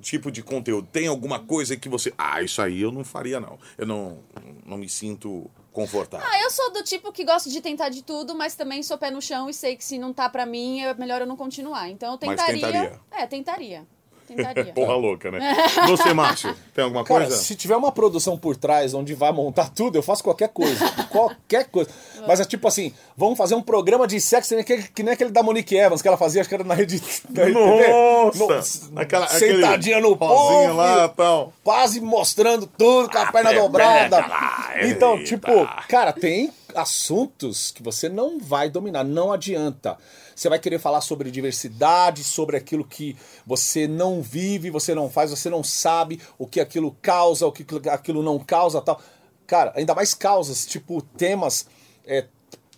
Tipo de conteúdo. Tem alguma coisa que você. Ah, isso aí eu não faria, não. Eu não, não me sinto confortável. Ah, eu sou do tipo que gosto de tentar de tudo, mas também sou pé no chão e sei que se não tá pra mim, é melhor eu não continuar. Então eu Mas tentaria. tentaria. É, tentaria. Tentaria. Porra louca, né? Você, Márcio, tem alguma Cara, coisa? se tiver uma produção por trás onde vai montar tudo, eu faço qualquer coisa. qualquer coisa. Mas é tipo assim, vamos fazer um programa de sexo que nem aquele, que nem aquele da Monique Evans, que ela fazia, acho que era na rede. Na Nossa! No- Aquela, sentadinha no povo, lá tal. quase mostrando tudo com a perna dobrada. lá, Então, eita. tipo, cara, tem assuntos que você não vai dominar, não adianta. Você vai querer falar sobre diversidade, sobre aquilo que você não vive, você não faz, você não sabe o que aquilo causa, o que aquilo não causa, tal. Cara, ainda mais causas, tipo temas é,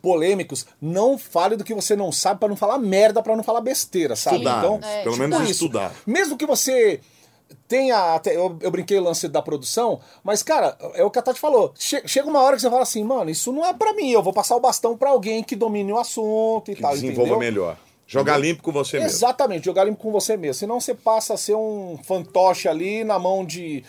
polêmicos, não fale do que você não sabe pra não falar merda, pra não falar besteira, sabe? Estudar. Então, É, pelo tipo menos isso. estudar. mesmo que você tenha. até- Eu, eu brinquei o lance da produção, mas, cara, é o que a Tati falou. Che- chega uma hora que você fala assim, mano, isso não é pra mim, eu vou passar o bastão pra alguém que domine o assunto e Que tal. desenvolva entendeu? melhor. Jogar limpo com você mesmo. Exatamente, jogar limpo com você mesmo. Senão você passa a ser um fantoche ali na mão de.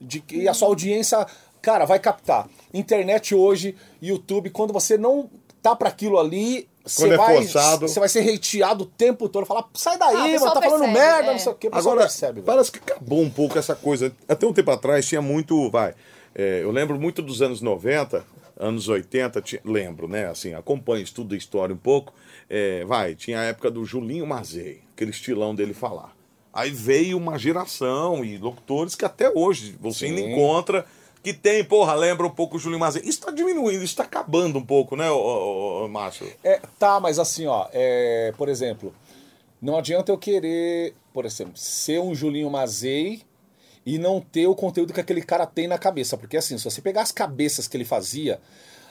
de e a sua audiência, cara, vai captar. Internet hoje, YouTube, quando você não tá pra aquilo ali. Você Quando é vai, forçado. você vai ser hateado o tempo todo. Falar, sai daí, Ah, mano, tá falando percebe, merda, é. não sei o que. Pessoal Agora, percebe, velho. parece que acabou um pouco essa coisa. Até um tempo atrás tinha muito, vai, é, eu lembro muito dos anos 90, anos 80, ti- lembro, né, assim, acompanho, estudo a história um pouco, é, vai, tinha a época do Julinho Mazei, aquele estilão dele falar. Aí veio uma geração e locutores que até hoje você ainda Sim. encontra, que tem, porra, lembra um pouco o Julinho Mazei. Isso tá diminuindo, isso tá acabando um pouco, né, ô, ô, Márcio? É, tá, mas assim, ó, é, por exemplo, não adianta eu querer, por exemplo, ser um Julinho Mazei e não ter o conteúdo que aquele cara tem na cabeça. Porque assim, se você pegar as cabeças que ele fazia,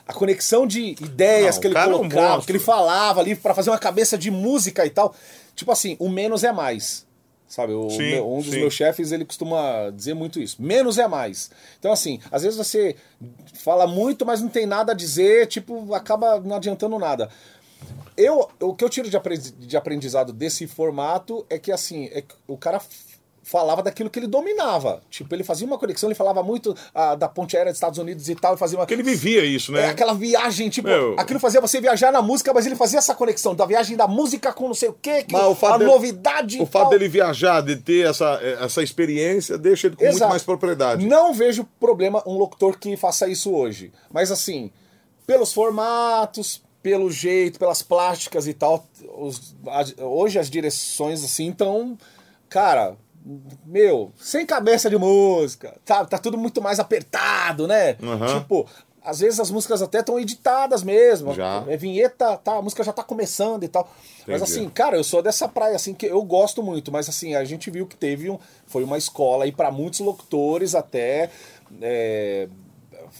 a conexão de ideias Não, que ele cara é um colocava, que ele falava ali pra fazer uma cabeça de música e tal. Tipo assim, o menos é mais. Sabe, o Sim, meu- um dos sim. meus chefes, ele costuma dizer muito isso. Menos é mais. Então, assim, às vezes você fala muito, mas não tem nada a dizer, tipo, acaba não adiantando nada. Eu, o que eu tiro de apre- de aprendizado desse formato é que, assim, é que o cara falava daquilo que ele dominava. Tipo, ele fazia uma conexão, ele falava muito ah, da ponte aérea dos Estados Unidos e tal, ele fazia uma... Porque ele vivia isso, né? É aquela viagem, tipo, Meu. aquilo fazia você viajar na música, mas ele fazia essa conexão da viagem da música com não sei o quê, que o a dele- novidade e O fato dele viajar, de ter essa, essa experiência, deixa ele com muito Exato. mais propriedade. Não vejo problema um locutor que faça isso hoje. Mas assim, pelos formatos, pelo jeito, pelas plásticas e tal, os- hoje as direções assim estão, cara, meu, sem cabeça de música, tá, tá tudo muito mais apertado, né? Aham. Tipo, às vezes as músicas até estão editadas mesmo. Já. É vinheta, tá, a música já tá começando e tal. Mas Entendi. assim, cara, eu sou dessa praia assim que eu gosto muito, mas assim, a gente viu que teve um foi uma escola aí para muitos locutores até é,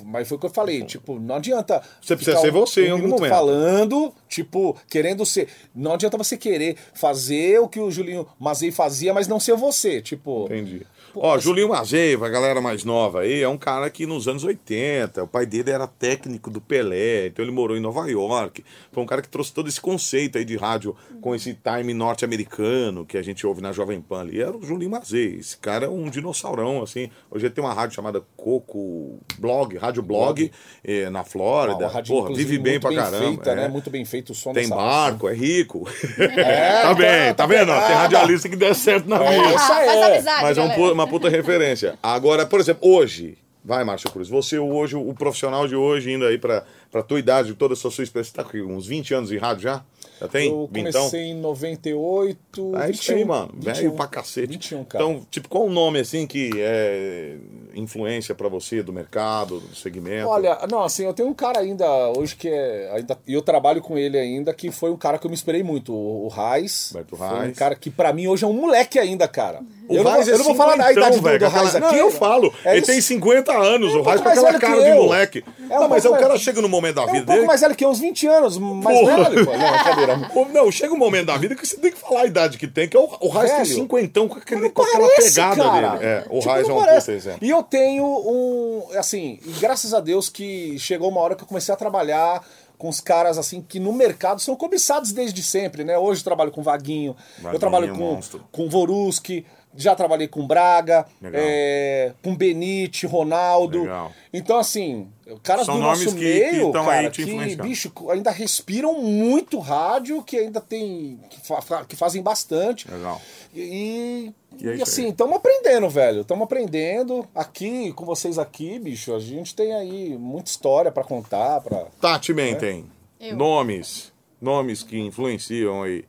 mas foi o que eu falei, tipo, não adianta. Você precisa ser você em algum momento. falando, tipo, querendo ser. Não adianta você querer fazer o que o Julinho Mazei fazia, mas não ser você. Tipo, Entendi. Ó, Julinho Mazeiva, a galera mais nova aí, é um cara que nos anos 80, o pai dele era técnico do Pelé, então ele morou em Nova York. Foi um cara que trouxe todo esse conceito aí de rádio com esse time norte-americano que a gente ouve na Jovem Pan ali. Era o Julinho Mazei. Esse cara é um dinossaurão, assim. Hoje ele tem uma rádio chamada Coco Blog, Rádio Blog, eh, na Flórida. Rádio, Porra, vive bem pra caramba. Feita, é. né? Muito bem feito o som Tem barco, é rico. É, tá bem, tá- tá, tá vendo? vendo? Tem radialista que der certo na vida. É, isso Ah, aí faz é. amizade, Mas é um uma puta referência. Agora, por exemplo, hoje, vai, Márcio Cruz, você hoje, o profissional de hoje, indo aí pra, pra tua idade, toda essa sua experiência, tá com uns 20 anos de rádio já? Já tem? Eu comecei em 98. É isso aí, mano. Velho pra cacete. 21, cara. Então, tipo, qual o nome, assim, que é influência pra você do mercado, do segmento? Olha, não, assim, eu tenho um cara ainda hoje que é. Ainda, e eu trabalho com ele ainda, que foi um cara que eu me esperei muito, o, Raiz. Beto Reis. um cara que pra mim hoje é um moleque ainda, cara. O eu, não, vou- eu não vou falar da idade do, velho, do aquela- Raiz aqui. Não, eu falo. É ele isso. tem 50 anos, É o Raiz com aquela cara de moleque. É não, mas aí o cara chega no momento da É um vida pouco dele. mais velho que uns 20 anos, mais Porra. velho, pô. Não, brincadeira. Não, chega um momento da vida que você tem que falar a idade que tem, que é o, o Raiz tem cinquentão com, aquele, com aquela parece, pegada cara. dele. É, o Tipo, Raiz é um puta exemplo. E eu tenho um. Assim, graças a Deus que chegou uma hora que eu comecei a trabalhar com os caras assim que no mercado são cobiçados desde sempre, né? Hoje eu trabalho com Vaguinho, Vaguinho, eu trabalho com, monstro. com Voruski, já trabalhei com Braga, é, com Benite, Ronaldo. Legal. Então, assim, caras São do nomes nosso que- que meio, tão aí cara, te que, bicho, ainda respiram muito rádio, que ainda tem. que, fa- que fazem bastante. Legal. E, E é e isso assim, estamos aprendendo, velho. Estamos aprendendo. Aqui, com vocês aqui, bicho, a gente tem aí muita história pra contar. Pra... Tati Mentem, Eu. nomes, nomes que influenciam aí.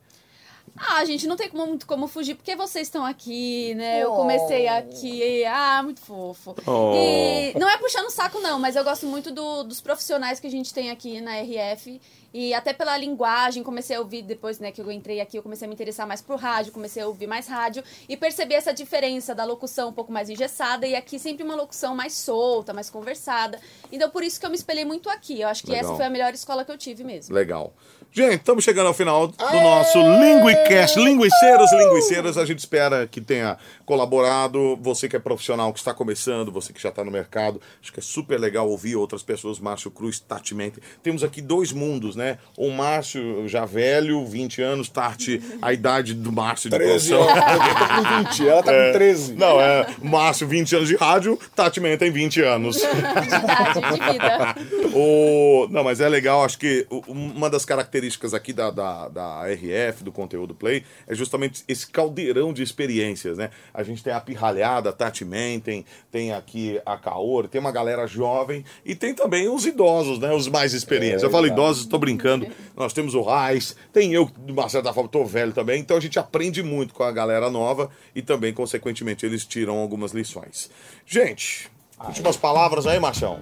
Ah, gente, não tem como- muito como fugir, porque vocês estão aqui, né? Eu Oh. comecei aqui. Ah, muito fofo. Oh. E não é puxando o saco, não, mas eu gosto muito do- dos profissionais que a gente tem aqui na RF. E até pela linguagem, comecei a ouvir depois, né, que eu entrei aqui, eu comecei a me interessar mais por rádio, comecei a ouvir mais rádio e percebi essa diferença da locução um pouco mais engessada e aqui sempre uma locução mais solta, mais conversada. Então por isso que eu me espelhei muito aqui. Eu acho que Legal. essa foi a melhor escola que eu tive mesmo. Legal. Gente, estamos chegando ao final do nosso Linguicast. Linguiceiros, linguiceiras, a gente espera que tenha colaborado. Você que é profissional, que está começando, você que já está no mercado. Acho que é super legal ouvir outras pessoas. Márcio Cruz, Tati Mente. Temos aqui dois mundos, né? O Márcio já velho, 20 anos. Tati, a idade do Márcio de 13 produção. anos. Eu tô com 20, ela tá com 13. Não, é Márcio, 20 anos de rádio. Tati Mente tem 20 anos. De idade, de vida. O... Não, mas é legal, acho que uma das características aqui da, da, da RF, do conteúdo Play, é justamente esse caldeirão de experiências, né? A gente tem a Pirralhada, a Tati Mentem, tem aqui a Kaor, tem uma galera jovem e tem também os idosos, né? Os mais experientes. É, Eu falo idosos, estou brincando. Nós temos o Raiz, tem eu, de uma certa forma, tô velho também, então a gente aprende muito com a galera nova e também, consequentemente, eles tiram algumas lições. Gente, últimas palavras aí, Marchão.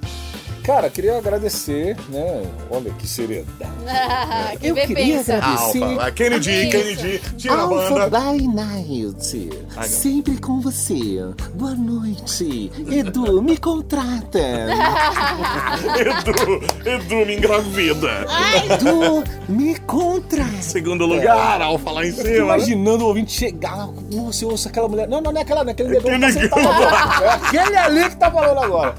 Cara, queria agradecer, né? Olha que seriedade. que Eu queria pensa. agradecer. Vai, Kennedy. Kennedy, tira a Alpha banda. by Night. Sempre com você. Boa noite. Edu, me contrata. Edu, Edu me engravida. Edu, me contrata. Segundo lugar, Alfa lá em Eu tô cima. imaginando o ouvinte chegar lá, nossa, eu ouço aquela mulher. Não, não, não é aquela, não é aquele negão que tá sentado. É aquele ali que tá falando agora.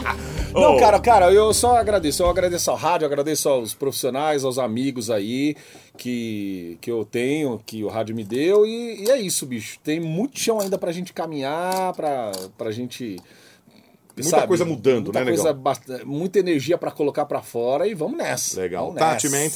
Não, cara, cara, eu só agradeço. Eu agradeço ao rádio, agradeço aos profissionais, aos amigos aí que, que eu tenho, que o rádio me deu. E, e é isso, bicho. Tem muito chão ainda pra gente caminhar, pra, pra gente. Muita coisa mudando, muita né, coisa, bast- Muita energia pra colocar pra fora e vamos nessa. Legal. Vamos Tati nessa.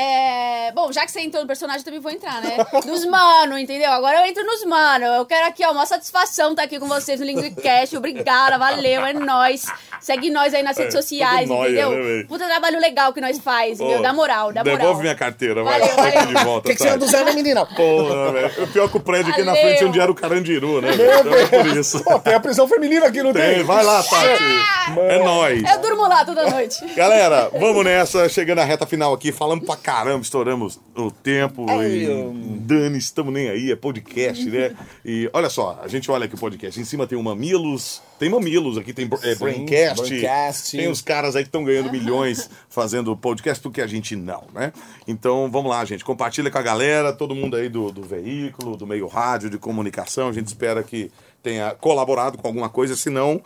É, bom, já que você entrou no personagem, eu também vou entrar, né? Nos mano, entendeu? Agora eu entro nos mano. Eu quero aqui, ó, uma satisfação estar aqui com vocês no Linguicast. Obrigada, valeu, é nóis. Segue nós aí nas redes É, sociais, nóia, entendeu? né? Puta trabalho legal que nós faz, meu. Dá moral, dá moral. Devolve minha carteira, vai. Valeu, Tá valeu. de volta, Tem que ser Tati. do Zé, né, menina? Porra, velho. O pior é que o prédio aqui na Valeu. frente é onde era o Carandiru, né? velho? Então é por isso. Pô, tem a prisão feminina aqui, não tem? Tem, vai lá, Tati. É nóis. Eu durmo lá toda noite. Galera, vamos nessa. Chegando à reta final aqui, falamos pra caramba, estouramos o tempo. Ai, e eu- Dani, estamos nem aí, é podcast, né? E olha só, a gente olha aqui o podcast. Em cima tem o Mamilos, tem Mamilos aqui, tem é, Sim, Braincast. Braincast. Tem os caras aí que estão ganhando milhões fazendo podcast, porque a gente não, né? Então vamos lá, gente. Compartilha com a galera, todo mundo aí do, do veículo, do meio rádio, de comunicação. A gente espera que, tenha colaborado com alguma coisa, senão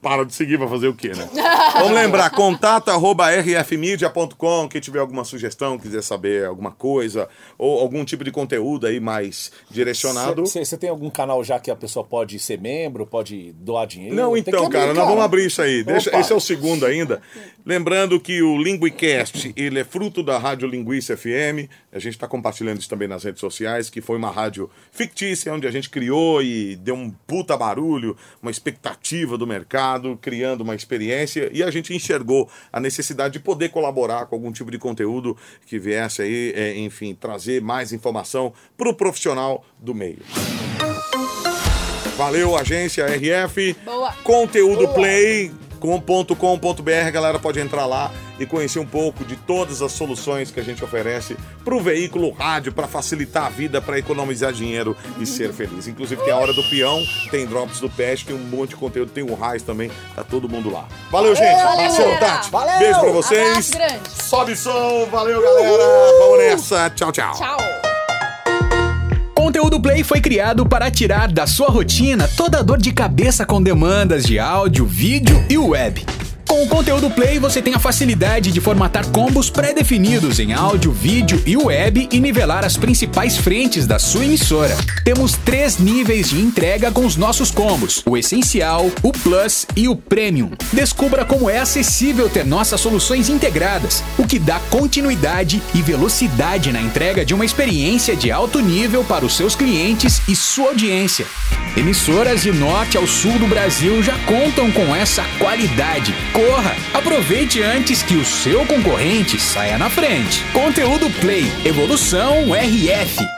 para de seguir, vai fazer o quê, né? Vamos lembrar, contato arroba rfmedia.com, quem tiver alguma sugestão, quiser saber alguma coisa, ou algum tipo de conteúdo aí mais direcionado. Você tem algum canal já que a pessoa pode ser membro, pode doar dinheiro? Não, Tem então, que cara, abrir, nós vamos abrir isso aí. Deixa, esse é o segundo ainda. Lembrando que o Linguicast, ele é fruto da Rádio Linguiça FM. A gente está compartilhando isso também nas redes sociais, que foi uma rádio fictícia, onde a gente criou e deu um puta barulho, uma expectativa do mercado, criando uma experiência, e a gente enxergou a necessidade de poder colaborar com algum tipo de conteúdo que viesse aí, é, enfim, trazer mais informação para o profissional do meio. Valeu, agência RF. Boa. Conteúdo Play. Com.com.br, galera pode entrar lá e conhecer um pouco de todas as soluções que a gente oferece para o veículo rádio, para facilitar a vida, para economizar dinheiro e ser feliz. Inclusive tem a hora do peão, tem drops do peste, tem um monte de conteúdo, tem o Raiz também, tá todo mundo lá. Valeu, gente. Valeu, galera. Tati. Valeu. Beijo pra vocês. Abraço grande. Sobe som, valeu, galera. Vamos nessa. Tchau, tchau. Tchau. Conteúdo Play foi criado para tirar da sua rotina toda a dor de cabeça com demandas de áudio, vídeo e web. Com o Conteúdo Play você tem a facilidade de formatar combos pré-definidos em áudio, vídeo e web e nivelar as principais frentes da sua emissora. Temos três níveis de entrega com os nossos combos: o Essencial, o Plus e o Premium. Descubra como é acessível ter nossas soluções integradas, o que dá continuidade e velocidade na entrega de uma experiência de alto nível para os seus clientes e sua audiência. Emissoras de norte ao sul do Brasil já contam com essa qualidade. Corra! Aproveite antes que o seu concorrente saia na frente. Conteúdo Play, Evolução RF.